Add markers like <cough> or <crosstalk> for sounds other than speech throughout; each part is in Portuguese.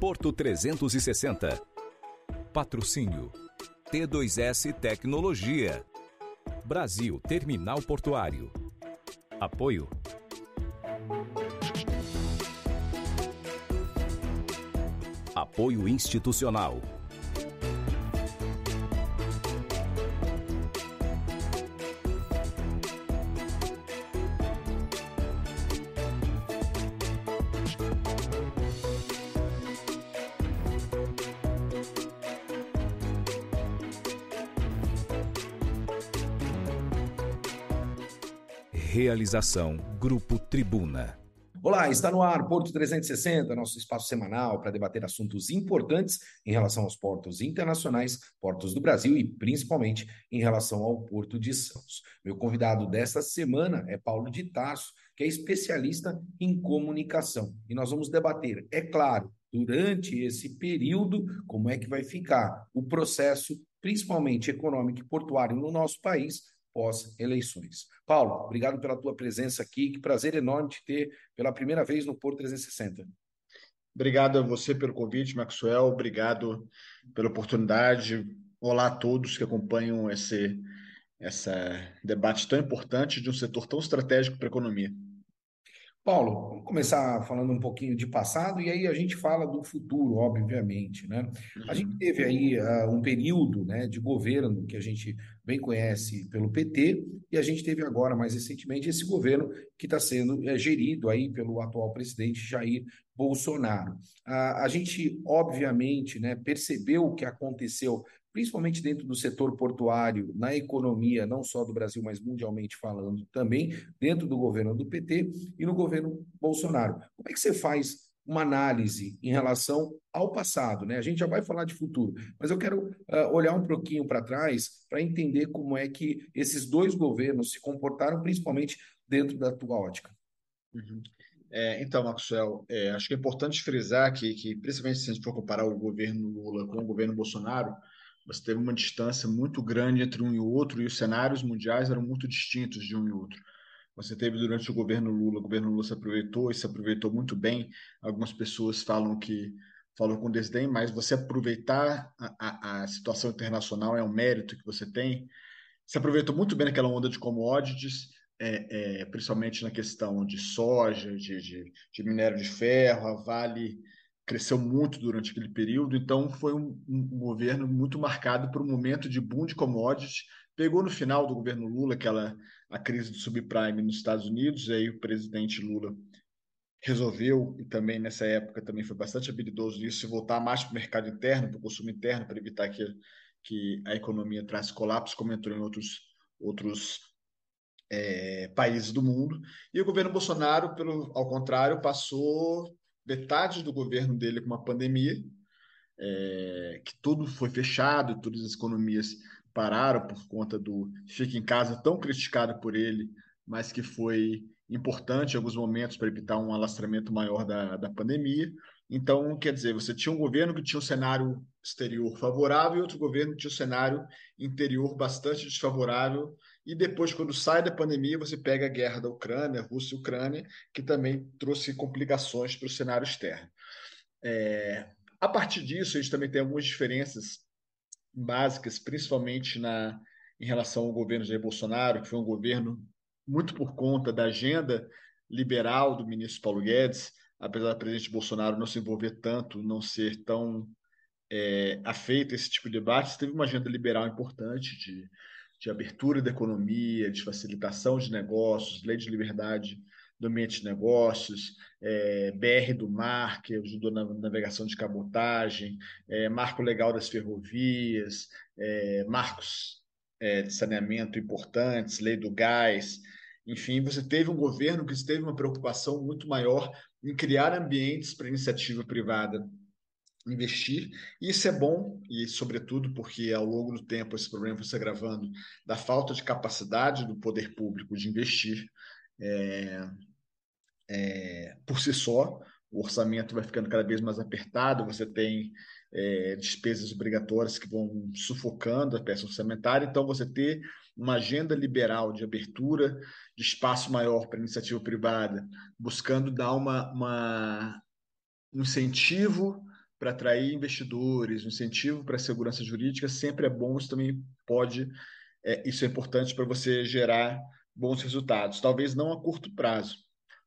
Porto 360. Patrocínio T2S Tecnologia. Brasil Terminal Portuário. Apoio Apoio institucional. Realização Grupo Tribuna. Olá, está no ar Porto 360, nosso espaço semanal para debater assuntos importantes em relação aos portos internacionais, portos do Brasil e principalmente em relação ao Porto de Santos. Meu convidado desta semana é Paulo de Tarso, que é especialista em comunicação. E nós vamos debater, é claro, durante esse período, como é que vai ficar o processo, principalmente econômico e portuário no nosso país, pós-eleições. Paulo, obrigado pela tua presença aqui. Que prazer enorme te ter pela primeira vez no Porto 360. Obrigado a você pelo convite, Maxwell. Obrigado pela oportunidade. Olá a todos que acompanham esse, esse debate tão importante de um setor tão estratégico para a economia. Paulo, vamos começar falando um pouquinho de passado e aí a gente fala do futuro, obviamente, né? A gente teve aí uh, um período, né, de governo que a gente bem conhece pelo PT e a gente teve agora, mais recentemente, esse governo que está sendo é, gerido aí pelo atual presidente Jair Bolsonaro. Uh, a gente, obviamente, né, percebeu o que aconteceu principalmente dentro do setor portuário, na economia, não só do Brasil, mas mundialmente falando também, dentro do governo do PT e no governo Bolsonaro. Como é que você faz uma análise em relação ao passado, né? A gente já vai falar de futuro, mas eu quero uh, olhar um pouquinho para trás para entender como é que esses dois governos se comportaram, principalmente dentro da tua ótica. Uhum. É, então, Maxwell, é, acho que é importante frisar que, que, principalmente se a gente for comparar o governo Lula com o governo Bolsonaro, você teve uma distância muito grande entre um e outro, e os cenários mundiais eram muito distintos de um e outro. Você teve durante o governo Lula, o governo Lula se aproveitou e se aproveitou muito bem. Algumas pessoas falam que falam com desdém, mas você aproveitar a, a, a situação internacional é um mérito que você tem. Se aproveitou muito bem naquela onda de commodities, é, é, principalmente na questão de soja, de, de, de minério de ferro, a Vale cresceu muito durante aquele período, então foi um, um, governo muito marcado por um momento de boom de commodities. Pegou no final do governo Lula aquela a crise do subprime nos Estados Unidos, e aí o presidente Lula resolveu, e também nessa época também foi bastante habilidoso nisso, voltar mais para o mercado interno, para o consumo interno, para evitar que, que a economia trasse colapso, como entrou em outros, outros é, países do mundo. E o governo Bolsonaro, pelo, ao contrário, passou metade do governo dele com uma pandemia, é, que tudo foi fechado, todas as economias pararam por conta do fique em casa tão criticado por ele, mas que foi importante em alguns momentos para evitar um alastramento maior da, da pandemia. Então, quer dizer, você tinha um governo que tinha um cenário exterior favorável e outro governo que tinha um cenário interior bastante desfavorável. E depois, quando sai da pandemia, você pega a guerra da Ucrânia, Rússia e Ucrânia, que também trouxe complicações para o cenário externo. É, a partir disso, a gente também tem algumas diferenças básicas, principalmente na, em relação ao governo Jair Bolsonaro, que foi um governo muito por conta da agenda liberal do ministro Paulo Guedes, apesar do presidente Bolsonaro não se envolver tanto, não ser tão é, afeito a esse tipo de debate, teve uma agenda liberal importante de, de abertura da economia, de facilitação de negócios, lei de liberdade do ambiente de negócios, é, BR do mar, que ajudou na navegação de cabotagem, é, marco legal das ferrovias, é, marcos é, de saneamento importantes, lei do gás, enfim, você teve um governo que teve uma preocupação muito maior em criar ambientes para iniciativa privada investir. E isso é bom, e sobretudo porque ao longo do tempo esse problema foi se agravando da falta de capacidade do poder público de investir é, é, por si só. O orçamento vai ficando cada vez mais apertado, você tem é, despesas obrigatórias que vão sufocando a peça orçamentária, então você ter uma agenda liberal de abertura de espaço maior para iniciativa privada, buscando dar uma, uma um incentivo para atrair investidores, um incentivo para a segurança jurídica sempre é bom, isso também pode, é, isso é importante para você gerar bons resultados. Talvez não a curto prazo,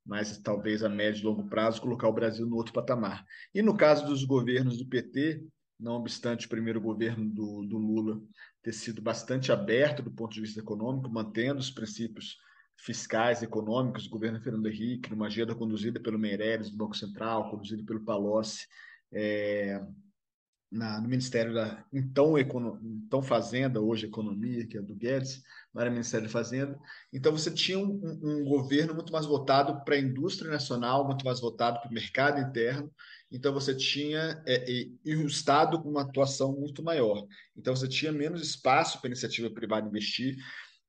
mas talvez a médio e longo prazo colocar o Brasil no outro patamar. E no caso dos governos do PT, não obstante o primeiro governo do, do Lula ter sido bastante aberto do ponto de vista econômico, mantendo os princípios fiscais econômicos do governo Fernando Henrique, numa agenda conduzida pelo Meireles do Banco Central, conduzida pelo Palocci, é, na, no Ministério da então, econo, então Fazenda, hoje Economia, que é do Guedes, não era Ministério da Fazenda. Então você tinha um, um governo muito mais voltado para a indústria nacional, muito mais voltado para o mercado interno. Então você tinha é, e, e, o Estado com uma atuação muito maior. Então você tinha menos espaço para a iniciativa privada investir.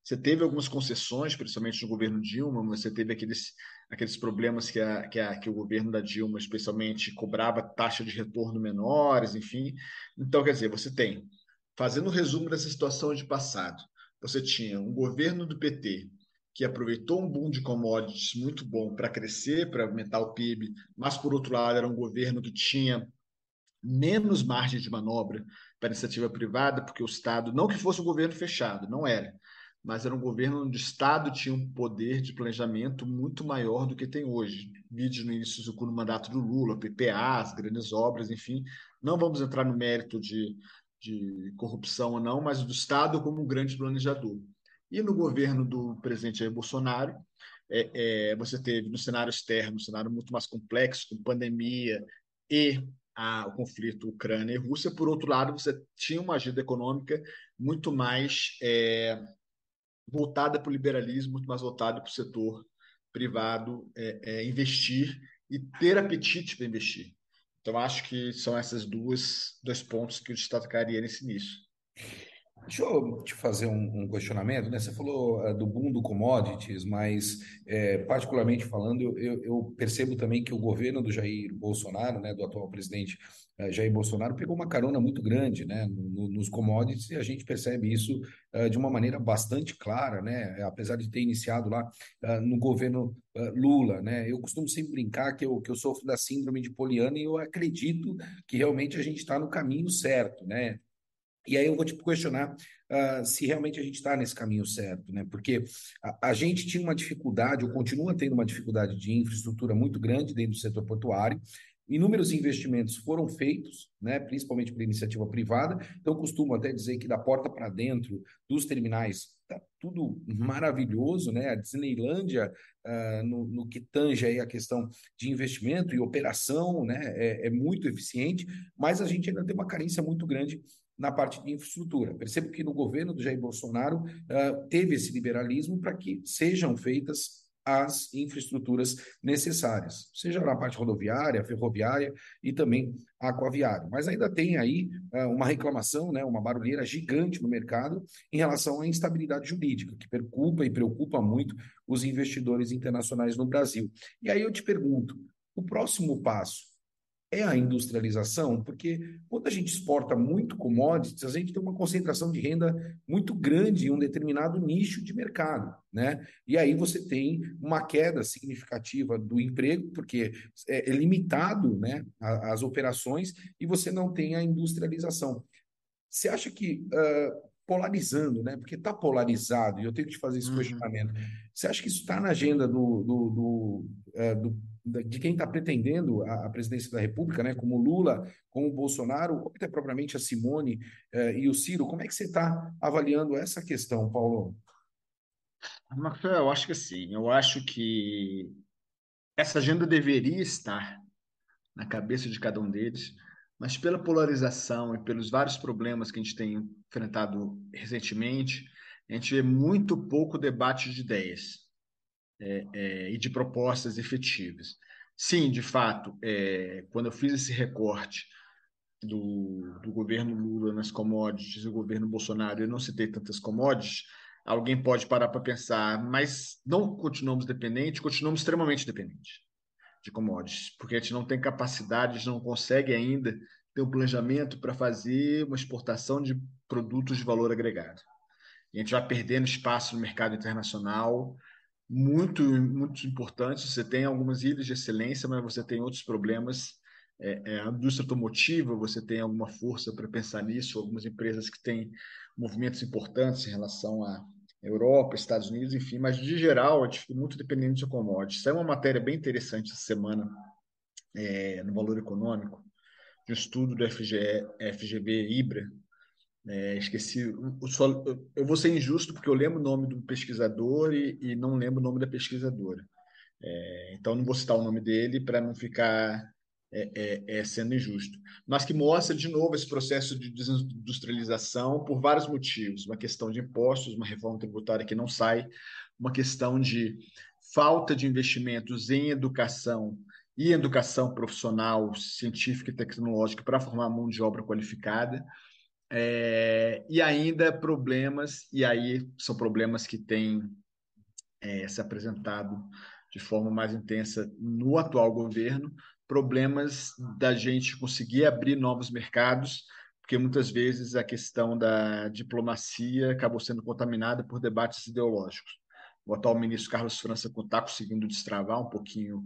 Você teve algumas concessões, principalmente no governo Dilma, você teve aqueles, aqueles problemas que, a, que, a, que o governo da Dilma, especialmente, cobrava taxa de retorno menores, enfim. Então, quer dizer, você tem, fazendo um resumo dessa situação de passado, você tinha um governo do PT que aproveitou um boom de commodities muito bom para crescer, para aumentar o PIB, mas, por outro lado, era um governo que tinha menos margem de manobra para iniciativa privada, porque o Estado, não que fosse um governo fechado, não era, mas era um governo onde o Estado tinha um poder de planejamento muito maior do que tem hoje. Vídeo no início do mandato do Lula, PPAs, grandes obras, enfim. Não vamos entrar no mérito de, de corrupção ou não, mas do Estado como um grande planejador. E no governo do presidente Jair Bolsonaro, é, é, você teve no cenário externo, um cenário muito mais complexo, com pandemia e a, o conflito Ucrânia e Rússia. Por outro lado, você tinha uma agenda econômica muito mais é, voltada para o liberalismo, muito mais voltada para o setor privado é, é, investir e ter apetite para investir. Então, acho que são duas dois pontos que eu destacaria nesse início. Deixa eu te fazer um, um questionamento, né? Você falou uh, do boom do commodities, mas é, particularmente falando, eu, eu, percebo também que o governo do Jair Bolsonaro, né, do atual presidente uh, Jair Bolsonaro, pegou uma carona muito grande, né, no, nos commodities e a gente percebe isso uh, de uma maneira bastante clara, né? Apesar de ter iniciado lá no governo Lula, né? Eu costumo sempre brincar que eu, que eu sofro da síndrome de Poliana e eu acredito que realmente a gente está no caminho certo, né? E aí eu vou te questionar uh, se realmente a gente está nesse caminho certo, né? Porque a, a, gente tinha uma dificuldade, ou continua tendo uma dificuldade de infraestrutura muito grande dentro do setor portuário. Inúmeros investimentos foram feitos, né, principalmente por iniciativa privada. Então, costumo até dizer que da porta para dentro dos terminais está tudo maravilhoso, né? A Disneylândia, uh, no, no, que tange aí a questão de investimento e operação, né, é, é muito eficiente, mas a gente ainda tem uma carência muito grande na parte de infraestrutura. Percebo que no governo do Jair Bolsonaro uh, teve esse liberalismo para que sejam feitas as infraestruturas necessárias, seja na parte rodoviária, ferroviária e também aquaviária. Mas ainda tem aí uh, uma reclamação, né, uma barulheira gigante no mercado em relação à instabilidade jurídica, que preocupa e preocupa muito os investidores internacionais no Brasil. E aí eu te pergunto, o próximo passo é a industrialização, porque quando a gente exporta muito commodities, a gente tem uma concentração de renda muito grande em um determinado nicho de mercado, né? E aí você tem uma queda significativa do emprego, porque é, é limitado, né, as operações e você não tem a industrialização. Você acha que uh, polarizando, né? Porque está polarizado, e eu tenho que te fazer esse uhum. questionamento. Você acha que isso está na agenda do, do, do, uh, do de quem está pretendendo a, presidência da República, né, como Lula, como Bolsonaro, ou até propriamente a Simone eh, e o Ciro. Como é que você está avaliando essa questão, Paulo? Marcelo, eu acho que sim. Eu acho que essa agenda deveria estar na cabeça de cada um deles, mas pela polarização e pelos vários problemas que a gente tem enfrentado recentemente, a gente vê muito pouco debate de ideias é, é, e de propostas efetivas. Sim, de fato, é, quando eu fiz esse recorte do, do governo Lula nas commodities e o governo Bolsonaro, eu não citei tantas commodities, alguém pode parar para pensar, mas não continuamos dependentes, continuamos extremamente dependentes de commodities, porque a gente não tem capacidade, a gente não consegue ainda ter um planejamento para fazer uma exportação de produtos de valor agregado. E a gente vai perdendo espaço no mercado internacional, muito, muito importante. Você tem algumas ilhas de excelência, mas você tem outros problemas é, é, a indústria automotiva, você tem alguma força para pensar nisso, algumas empresas que têm movimentos importantes em relação à Europa, Estados Unidos, enfim, mas de geral, fica muito dependente de commodities. É uma matéria bem interessante essa semana é, no Valor Econômico, de um estudo do FGE, FGV Ibra, é, esqueci, eu, só, eu vou ser injusto porque eu lembro o nome do pesquisador e, e não lembro o nome da pesquisadora. É, então, não vou citar o nome dele para não ficar é, é, é, sendo injusto. Mas que mostra, de novo, esse processo de desindustrialização por vários motivos. Uma questão de impostos, uma reforma tributária que não sai, uma questão de falta de investimentos em educação e educação profissional, científica e tecnológica para formar mão de obra qualificada é, e ainda problemas, e aí são problemas que têm é, se apresentado de forma mais intensa no atual governo, problemas da gente conseguir abrir novos mercados, porque muitas vezes a questão da diplomacia acabou sendo contaminada por debates ideológicos. O atual ministro Carlos França está conseguindo destravar um pouquinho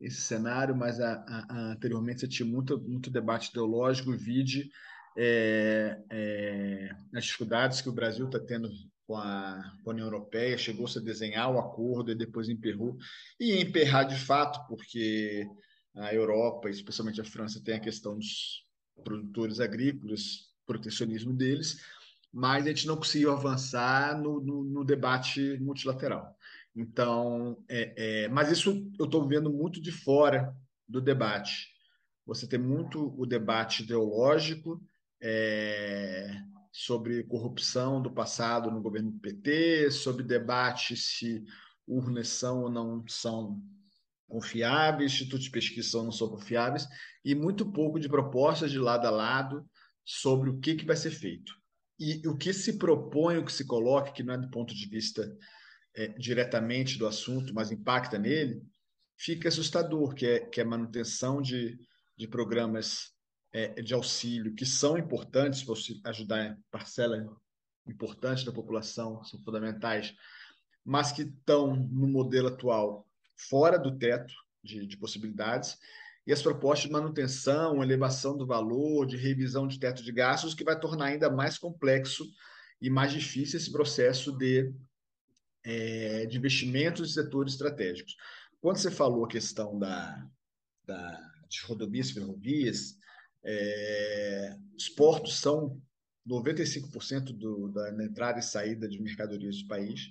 esse cenário, mas a, a, a, anteriormente você tinha muito, muito debate ideológico, vide é, é, as dificuldades que o Brasil está tendo com a, com a União Europeia, chegou-se a desenhar o acordo e depois emperrou, e emperrar de fato, porque a Europa, especialmente a França, tem a questão dos produtores agrícolas, protecionismo deles, mas a gente não conseguiu avançar no, no, no debate multilateral. Então, é, é, mas isso eu estou vendo muito de fora do debate. Você tem muito o debate ideológico, é, sobre corrupção do passado no governo do PT, sobre debate se urnas são ou não são confiáveis, institutos de pesquisa são ou não são confiáveis, e muito pouco de propostas de lado a lado sobre o que, que vai ser feito. E o que se propõe, o que se coloca, que não é do ponto de vista é, diretamente do assunto, mas impacta nele, fica assustador, que é, que é manutenção de, de programas é, de auxílio que são importantes para ajudar parcela importante da população, são fundamentais, mas que estão no modelo atual fora do teto de, de possibilidades, e as propostas de manutenção, elevação do valor, de revisão de teto de gastos, que vai tornar ainda mais complexo e mais difícil esse processo de, é, de investimentos em setores estratégicos. Quando você falou a questão da, da, de rodovias e ferrovias, é, os portos são 95% do, da entrada e saída de mercadorias do país,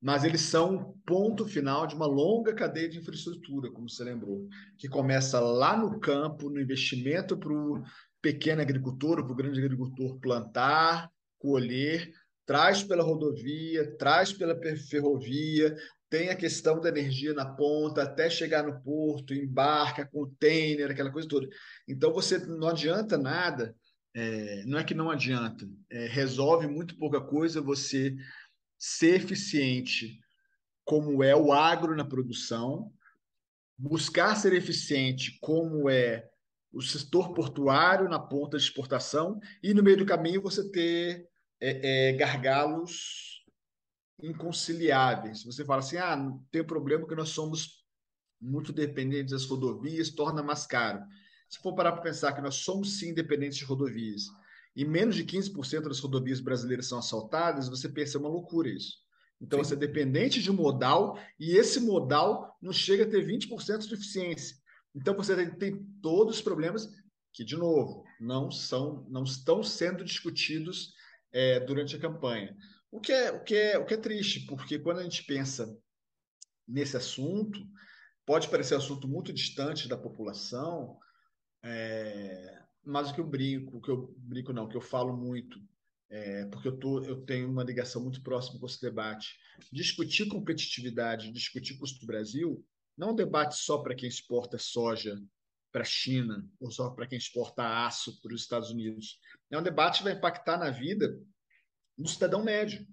mas eles são ponto final de uma longa cadeia de infraestrutura, como você lembrou, que começa lá no campo, no investimento para o pequeno agricultor, para o grande agricultor plantar, colher, traz pela rodovia, traz pela ferrovia, tem a questão da energia na ponta, até chegar no porto, embarca, container, aquela coisa toda. Então, você não adianta nada, é, não é que não adianta, é, resolve muito pouca coisa você ser eficiente como é o agro na produção, buscar ser eficiente como é o setor portuário na ponta de exportação e no meio do caminho você ter é, é gargalos inconciliáveis. Você fala assim, ah, tem problema que nós somos muito dependentes das rodovias, torna mais caro. Se for parar para pensar que nós somos sim dependentes de rodovias e menos de 15% das rodovias brasileiras são assaltadas, você pensa, é uma loucura isso. Então, sim. você é dependente de modal e esse modal não chega a ter 20% de eficiência. Então, você tem, tem todos os problemas que, de novo, não são, não estão sendo discutidos é, durante a campanha. O que, é, o, que é, o que é triste, porque quando a gente pensa nesse assunto, pode parecer um assunto muito distante da população, é, mas o que eu brinco, o que eu brinco não, o que eu falo muito, é, porque eu, tô, eu tenho uma ligação muito próxima com esse debate. Discutir competitividade, discutir custo do Brasil, não é um debate só para quem exporta soja para a China ou só para quem exporta aço para os Estados Unidos. É um debate que vai impactar na vida do cidadão médio.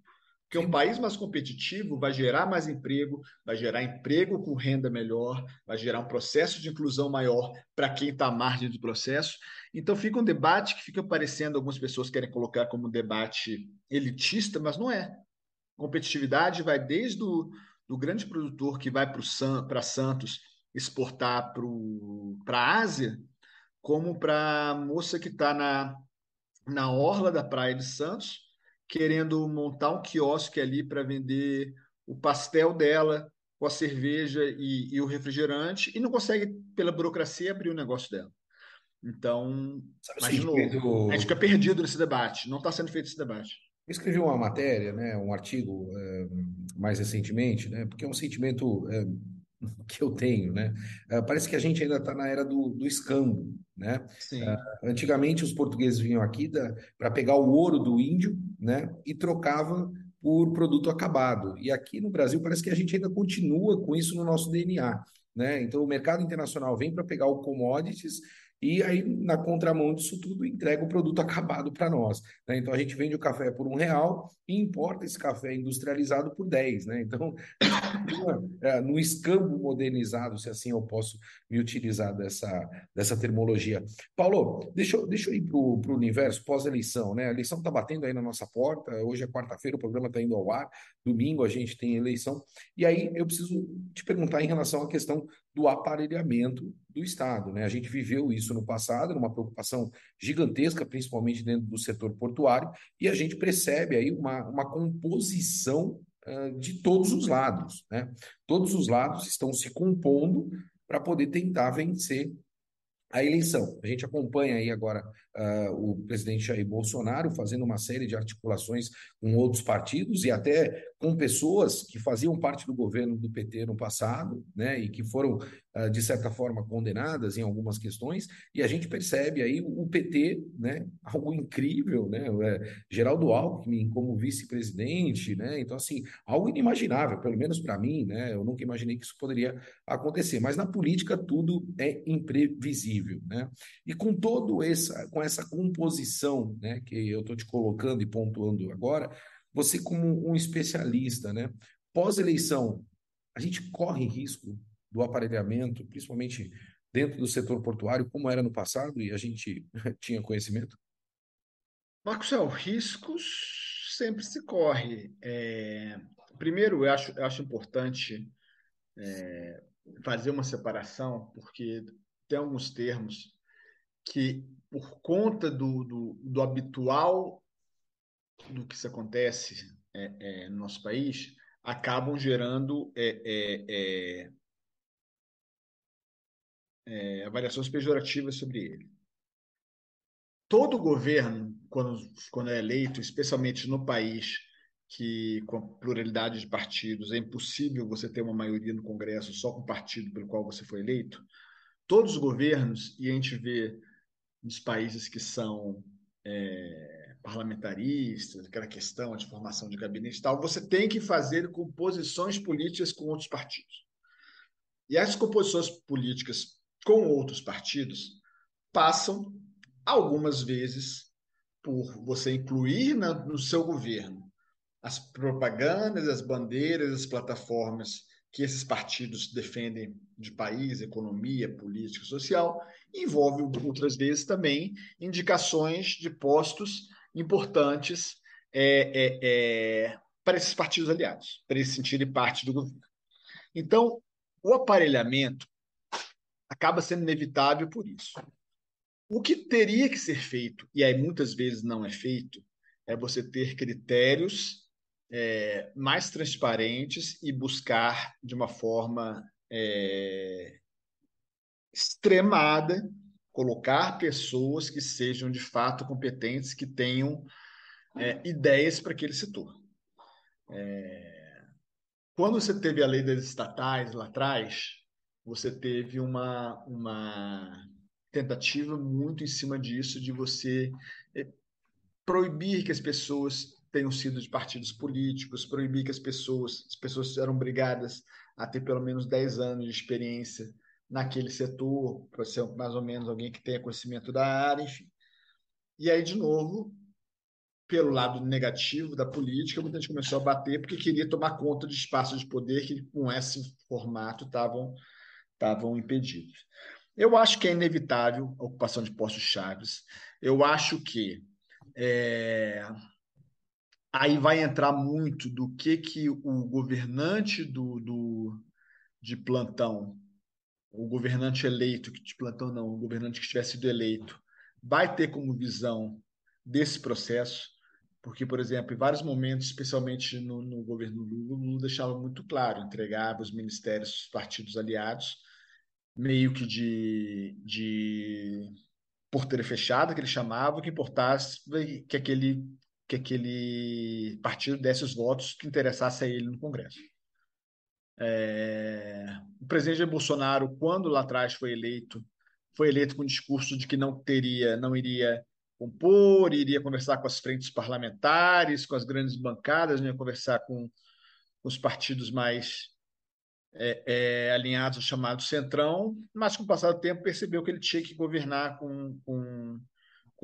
Porque um país mais competitivo vai gerar mais emprego, vai gerar emprego com renda melhor, vai gerar um processo de inclusão maior para quem está à margem do processo. Então fica um debate que fica parecendo, algumas pessoas querem colocar como um debate elitista, mas não é. Competitividade vai desde o do grande produtor que vai para Santos exportar para a Ásia, como para a moça que está na, na orla da Praia de Santos, querendo montar um quiosque ali para vender o pastel dela com a cerveja e, e, o refrigerante e não consegue, pela burocracia, abrir o negócio dela. Então, mas, de novo, a gente fica perdido nesse debate. Não está sendo feito esse debate. Eu escrevi uma matéria, né, um artigo é, mais recentemente, né, porque é um sentimento é, <laughs> que eu tenho, né? É, parece que a gente ainda está na era do, do escambo, né? antigamente os portugueses vinham aqui para pegar o ouro do índio, né, e trocavam por produto acabado. E aqui no Brasil parece que a gente ainda continua com isso no nosso DNA. Né? Então, o mercado internacional vem para pegar o commodities e aí, na contramão disso tudo, entrega o produto acabado para nós. Né? Então, a gente vende o café por um real e importa esse café industrializado por 10. Né? Então, <laughs> é, no escambo modernizado, se assim eu posso me utilizar dessa, dessa termologia. Paulo, deixa eu, deixa eu ir para o universo pós-eleição. Né? A eleição está batendo aí na nossa porta, hoje é quarta-feira, o programa está indo ao ar, domingo a gente tem eleição. E aí eu preciso te perguntar em relação à questão do aparelhamento do Estado. Né? A gente viveu isso no passado, numa preocupação gigantesca, principalmente dentro do setor portuário, e a gente percebe aí uma, uma composição uh, de todos os lados. Né? Todos os lados estão se compondo para poder tentar vencer a eleição. A gente acompanha aí agora uh, o presidente Jair Bolsonaro fazendo uma série de articulações com outros partidos e até com pessoas que faziam parte do governo do PT no passado, né, e que foram, uh, de certa forma, condenadas em algumas questões, e a gente percebe aí o PT, né, algo incrível, né, é, Geraldo Alckmin como vice-presidente, né, então, assim, algo inimaginável, pelo menos para mim, né, eu nunca imaginei que isso poderia acontecer, mas na política tudo é imprevisível, né, e com todo essa, com essa composição, né, que eu estou te colocando e pontuando agora, você como um especialista, né, pós-eleição, a gente corre risco do aparelhamento, principalmente dentro do setor portuário, como era no passado e a gente <laughs> tinha conhecimento? Marcos, é, riscos sempre se corre. É... Primeiro, eu acho, eu acho importante é, fazer uma separação, porque tem alguns termos que por conta do, do, do habitual do que se acontece é, é, no nosso país, acabam gerando é, é, é, é, avaliações pejorativas sobre ele. Todo governo, quando, quando é eleito, especialmente no país que com a pluralidade de partidos é impossível você ter uma maioria no Congresso só com o partido pelo qual você foi eleito, todos os governos, e a gente vê nos países que são é, parlamentaristas, aquela questão de formação de gabinete e tal, você tem que fazer composições políticas com outros partidos. E essas composições políticas com outros partidos passam, algumas vezes, por você incluir na, no seu governo as propagandas, as bandeiras, as plataformas que esses partidos defendem de país, economia, política, social, envolve outras vezes também indicações de postos importantes é, é, é, para esses partidos aliados, para eles sentirem parte do governo. Então, o aparelhamento acaba sendo inevitável por isso. O que teria que ser feito, e aí muitas vezes não é feito, é você ter critérios é, mais transparentes e buscar de uma forma é, extremada colocar pessoas que sejam de fato competentes, que tenham é, ideias para aquele setor. É, quando você teve a lei das estatais lá atrás, você teve uma, uma tentativa muito em cima disso, de você é, proibir que as pessoas tenham sido de partidos políticos, proibir que as pessoas, as pessoas eram obrigadas a ter pelo menos 10 anos de experiência naquele setor, para ser mais ou menos alguém que tenha conhecimento da área, enfim. E aí, de novo, pelo lado negativo da política, muita gente começou a bater porque queria tomar conta de espaços de poder que, com esse formato, estavam impedidos. Eu acho que é inevitável a ocupação de postos chaves. Eu acho que é, aí vai entrar muito do que, que o governante do, do, de plantão o governante eleito, que de plantão não, o governante que tiver sido eleito, vai ter como visão desse processo, porque, por exemplo, em vários momentos, especialmente no, no governo Lula, Lula deixava muito claro, entregava os ministérios dos partidos aliados, meio que de, de porteira fechada, que ele chamava, que importasse que aquele, que aquele partido desse os votos que interessasse a ele no Congresso. É... O presidente Bolsonaro, quando lá atrás foi eleito, foi eleito com o discurso de que não teria, não iria compor, iria conversar com as frentes parlamentares, com as grandes bancadas, não ia conversar com os partidos mais é, é, alinhados ao chamado Centrão, mas com o passar do tempo percebeu que ele tinha que governar com, com,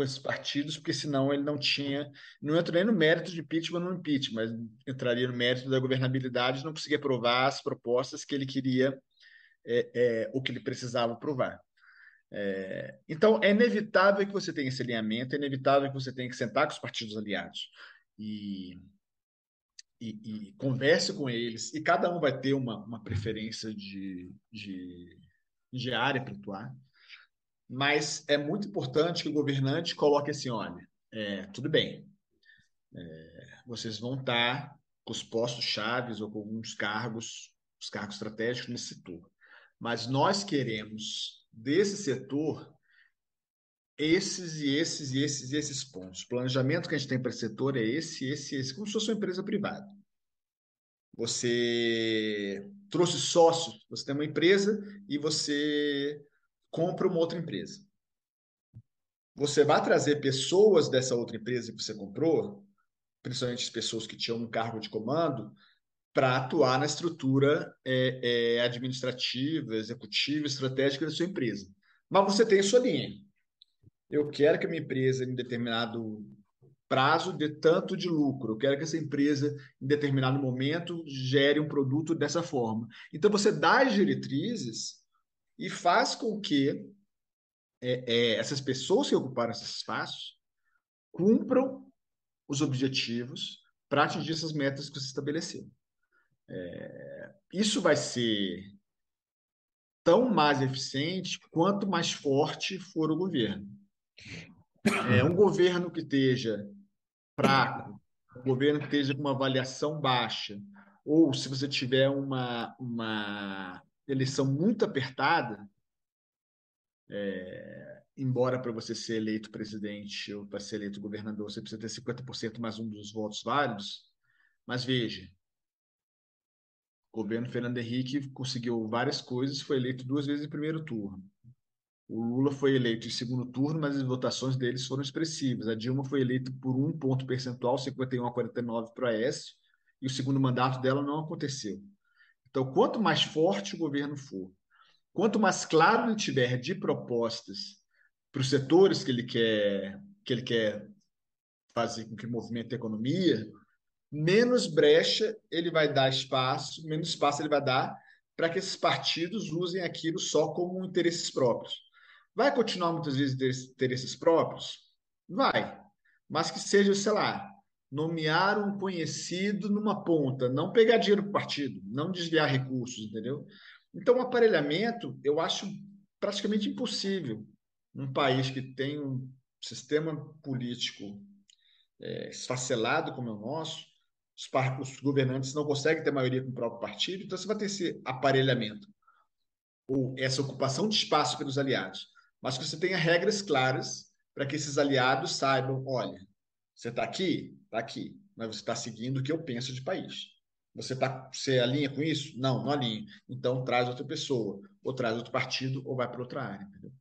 com esses partidos, porque senão ele não tinha, não entraria no mérito de impeachment ou no impeachment, mas entraria no mérito da governabilidade, não conseguia provar as propostas que ele queria, é, é, o que ele precisava provar. É, então, é inevitável que você tenha esse alinhamento, é inevitável que você tenha que sentar com os partidos aliados e e, e, converse com eles, e cada um vai ter uma, uma preferência de, de, de área para atuar, mas é muito importante que o governante coloque assim, olha, é, tudo bem, é, vocês vão estar com os postos chaves ou com alguns cargos, os cargos estratégicos nesse setor, mas nós queremos desse setor esses e esses e esses e esses pontos. O planejamento que a gente tem para esse setor é esse, esse, esse, como se fosse uma empresa privada. Você trouxe sócios, você tem uma empresa e você compra uma outra empresa. Você vai trazer pessoas dessa outra empresa que você comprou, principalmente as pessoas que tinham um cargo de comando, para atuar na estrutura é, é, administrativa, executiva, estratégica da sua empresa. Mas você tem a sua linha eu quero que a minha empresa, em determinado prazo, dê tanto de lucro. Eu quero que essa empresa, em determinado momento, gere um produto dessa forma. Então, você dá as diretrizes e faz com que é, é, essas pessoas que ocuparam esses espaços cumpram os objetivos para atingir essas metas que você estabeleceu. É, isso vai ser tão mais eficiente quanto mais forte for o governo. É, um governo que esteja fraco, um governo que esteja com uma avaliação baixa, ou se você tiver uma, uma eleição muito apertada, é, embora para você ser eleito presidente ou para ser eleito governador você precisa ter 50% mais um dos votos válidos, mas veja, o governo Fernando Henrique conseguiu várias coisas, foi eleito duas vezes em primeiro turno. O Lula foi eleito em segundo turno, mas as votações deles foram expressivas. A Dilma foi eleita por um ponto percentual, 51 a 49 para o Aécio, e o segundo mandato dela não aconteceu. Então, quanto mais forte o governo for, quanto mais claro ele tiver de propostas para os setores que ele quer que ele quer fazer com que movimente a economia, menos brecha ele vai dar espaço, menos espaço ele vai dar para que esses partidos usem aquilo só como interesses próprios. Vai continuar muitas vezes ter interesses próprios? Vai. Mas que seja, sei lá, nomear um conhecido numa ponta, não pegar dinheiro para partido, não desviar recursos, entendeu? Então, o aparelhamento eu acho praticamente impossível num país que tem um sistema político é, esfacelado como é o nosso, os, os governantes não conseguem ter maioria com o próprio partido, então você vai ter esse aparelhamento ou essa ocupação de espaço pelos aliados mas que você tenha regras claras para que esses aliados saibam: olha, você está aqui? Está aqui, mas você está seguindo o que eu penso de país. Você, tá, você alinha com isso? Não, não alinha. Então traz outra pessoa, ou traz outro partido, ou vai para outra área. Entendeu?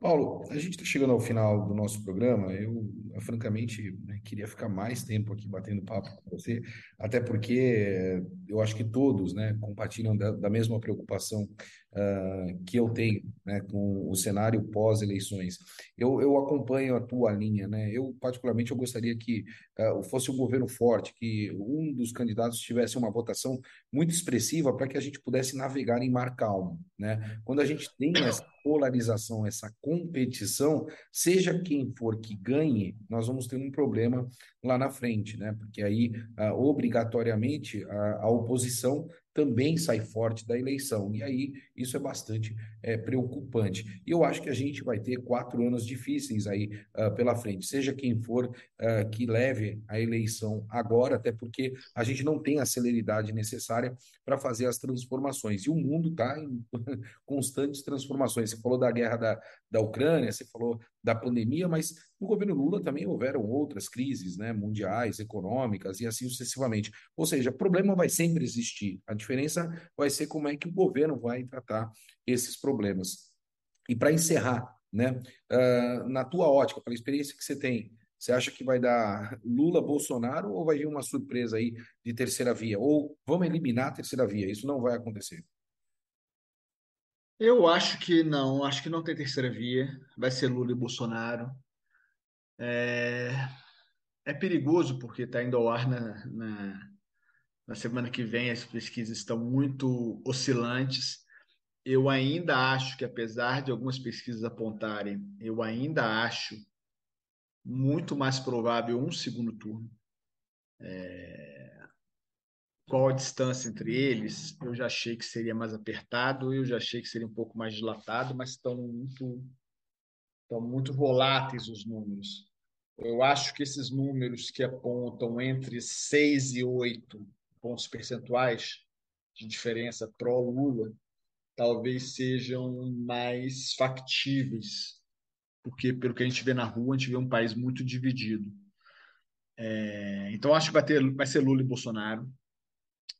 Paulo, a gente está chegando ao final do nosso programa. Eu, francamente, né, queria ficar mais tempo aqui batendo papo com você, até porque eu acho que todos né, compartilham da, da mesma preocupação uh, que eu tenho né, com o cenário pós-eleições. Eu, eu acompanho a tua linha. Né? Eu, particularmente, eu gostaria que uh, fosse um governo forte, que um dos candidatos tivesse uma votação muito expressiva para que a gente pudesse navegar em mar calmo. Né? Quando a gente tem essa polarização, essa competição, seja quem for que ganhe, nós vamos ter um problema lá na frente, né? Porque aí, uh, obrigatoriamente, a, a, oposição também sai forte da eleição. E aí isso é bastante é, preocupante. E eu acho que a gente vai ter quatro anos difíceis aí uh, pela frente, seja quem for uh, que leve a eleição agora, até porque a gente não tem a celeridade necessária para fazer as transformações. E o mundo está em <laughs> constantes transformações. Você falou da guerra da, da Ucrânia, você falou da pandemia, mas no governo Lula também houveram outras crises né, mundiais, econômicas e assim sucessivamente. Ou seja, problema vai sempre existir. A diferença vai ser como é que o governo vai tratar esses problemas. E para encerrar, né, uh, na tua ótica, pela experiência que você tem, você acha que vai dar Lula, Bolsonaro ou vai vir uma surpresa aí de terceira via? Ou vamos eliminar a terceira via? Isso não vai acontecer. Eu acho que não, acho que não tem terceira via. Vai ser Lula e Bolsonaro. É, é perigoso porque está indo ao ar na, na, na semana que vem, as pesquisas estão muito oscilantes. Eu ainda acho que, apesar de algumas pesquisas apontarem, eu ainda acho muito mais provável um segundo turno. É... Qual a distância entre eles? Eu já achei que seria mais apertado, eu já achei que seria um pouco mais dilatado, mas estão muito, estão muito voláteis os números. Eu acho que esses números que apontam entre 6 e 8 pontos percentuais de diferença pró-Lula talvez sejam mais factíveis porque pelo que a gente vê na rua, a gente vê um país muito dividido. É, então, acho que vai, ter, vai ser Lula e Bolsonaro.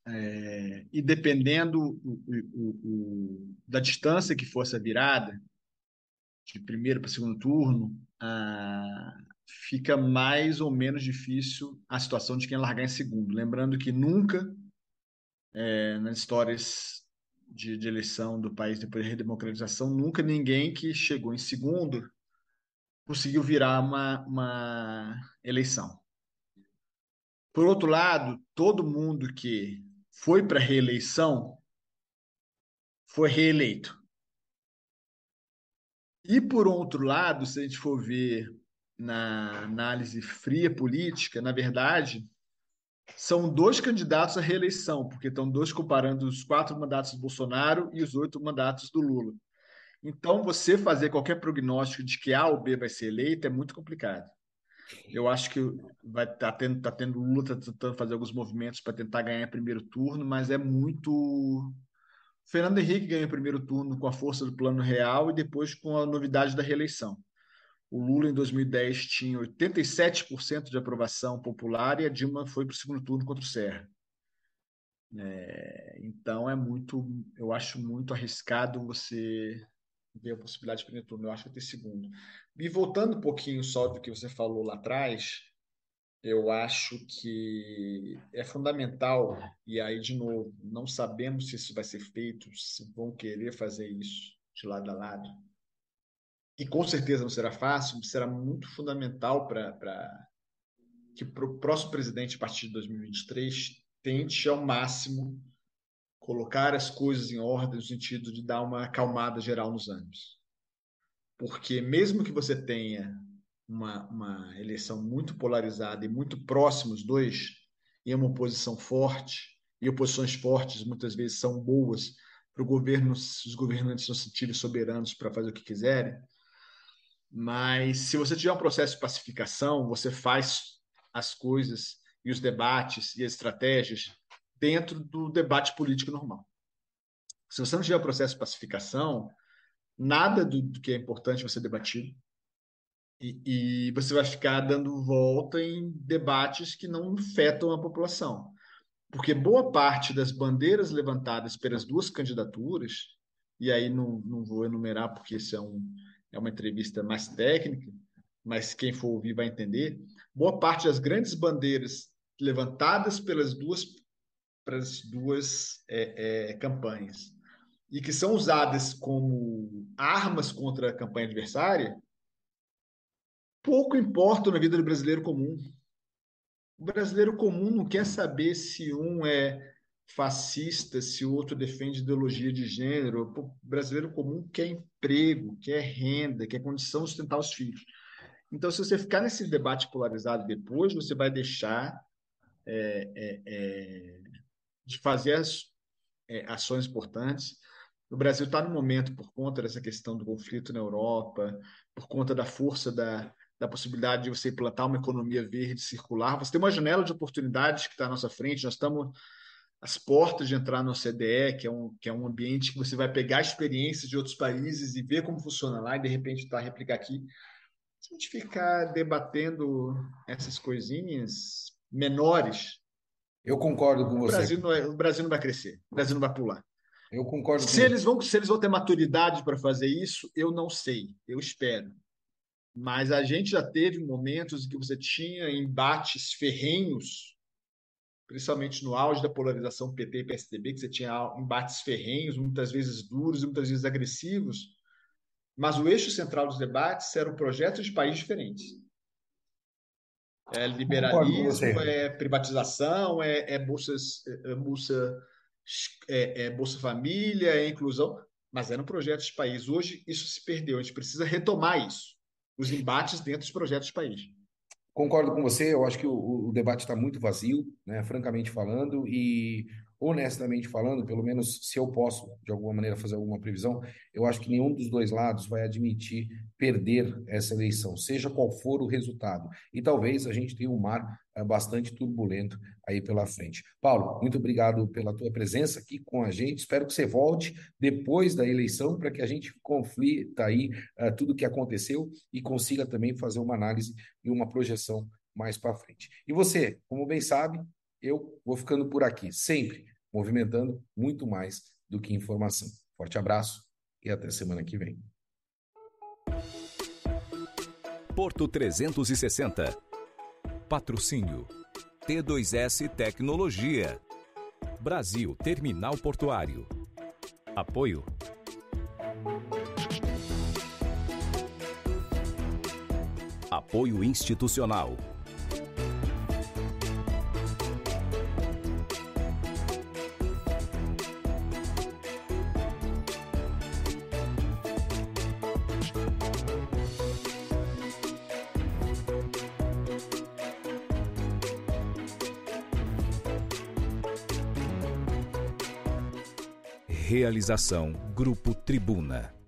É, e dependendo o, o, o, da distância que for essa virada, de primeiro para segundo turno, ah, fica mais ou menos difícil a situação de quem largar em segundo. Lembrando que nunca, é, nas histórias de, de, eleição do país depois da redemocratização, nunca ninguém que chegou em segundo conseguiu virar uma, uma eleição. Por outro lado, todo mundo que foi para reeleição foi reeleito. E por outro lado, se a gente for ver na análise fria política, na verdade, são dois candidatos à reeleição, porque estão dois comparando os quatro mandatos do Bolsonaro e os oito mandatos do Lula. Então, você fazer qualquer prognóstico de que A ou B vai ser eleito é muito complicado. Eu acho que vai tá tendo, tá tendo Lula tá tentando fazer alguns movimentos para tentar ganhar primeiro turno, mas é muito. Fernando Henrique ganha o primeiro turno com a força do plano real e depois com a novidade da reeleição. O Lula, em 2010, tinha 87% de aprovação popular e a Dilma foi para o segundo turno contra o Serra. É, então é muito, eu acho muito arriscado você ver a possibilidade de primeiro turno. Eu acho que vai ter segundo. E voltando um pouquinho só do que você falou lá atrás, eu acho que é fundamental, e aí, de novo, não sabemos se isso vai ser feito, se vão querer fazer isso de lado a lado. E com certeza não será fácil, será muito fundamental para que o próximo presidente, a partir de 2023, tente ao máximo colocar as coisas em ordem no sentido de dar uma acalmada geral nos ânimos. Porque mesmo que você tenha uma, uma eleição muito polarizada e muito próximos os dois, e uma oposição forte, e oposições fortes muitas vezes são boas para o governo, os governantes não se sentirem soberanos para fazer o que quiserem, mas se você tiver um processo de pacificação, você faz as coisas e os debates e as estratégias dentro do debate político normal. Se você não tiver processo de pacificação, nada do, do que é importante vai ser debatido. E, e, você vai ficar dando volta em debates que não afetam a população. Porque boa parte das bandeiras levantadas pelas duas candidaturas, e aí não, não vou enumerar porque isso é, um, é uma entrevista mais técnica, mas quem for ouvir vai entender, boa parte das grandes bandeiras levantadas pelas duas para as duas é, é, campanhas e que são usadas como armas contra a campanha adversária, pouco importa na vida do brasileiro comum. O brasileiro comum não quer saber se um é fascista, se o outro defende ideologia de gênero. O brasileiro comum quer emprego, quer renda, quer condição de sustentar os filhos. Então, se você ficar nesse debate polarizado depois, você vai deixar é, é, é de fazer as, é, ações importantes. O Brasil está no momento, por conta dessa questão do conflito na Europa, por conta da força da, da possibilidade de você implantar uma economia verde circular. Você tem uma janela de oportunidades que está à nossa frente. Nós estamos às portas de entrar no CDE, que é um, que é um ambiente que você vai pegar experiências de outros países e ver como funciona lá e, de repente, tá, replicar aqui. Se a gente ficar debatendo essas coisinhas menores, eu concordo com o você. Brasil não é, o Brasil não vai crescer, o Brasil não vai pular. Eu concordo. Se eles vão, se eles vão ter maturidade para fazer isso, eu não sei. Eu espero. Mas a gente já teve momentos em que você tinha embates ferrenhos, principalmente no auge da polarização PT e PSDB, que você tinha embates ferrenhos, muitas vezes duros e muitas vezes agressivos. Mas o eixo central dos debates era um projeto de país diferentes. É liberalismo, é privatização, é, é bolsas, é, é bolsa, é, é, bolsa família, é inclusão, mas eram projetos de país. Hoje isso se perdeu. A gente precisa retomar isso os embates dentro dos projetos de país. Concordo com você, eu acho que o, o debate está muito vazio, né, francamente falando, e honestamente falando, pelo menos se eu posso, de alguma maneira, fazer alguma previsão, eu acho que nenhum dos dois lados vai admitir perder essa eleição, seja qual for o resultado. E talvez a gente tenha um mar é, bastante turbulento aí pela frente. Paulo, muito obrigado pela tua presença aqui com a gente. Espero que você volte depois da eleição para que a gente conflita aí uh, tudo o que aconteceu e consiga também fazer uma análise e uma projeção mais para frente. E você, como bem sabe, eu vou ficando por aqui, sempre movimentando muito mais do que informação. Forte abraço e até semana que vem. Porto 360. Patrocínio. T2S Tecnologia. Brasil Terminal Portuário. Apoio. Apoio institucional. Realização Grupo Tribuna.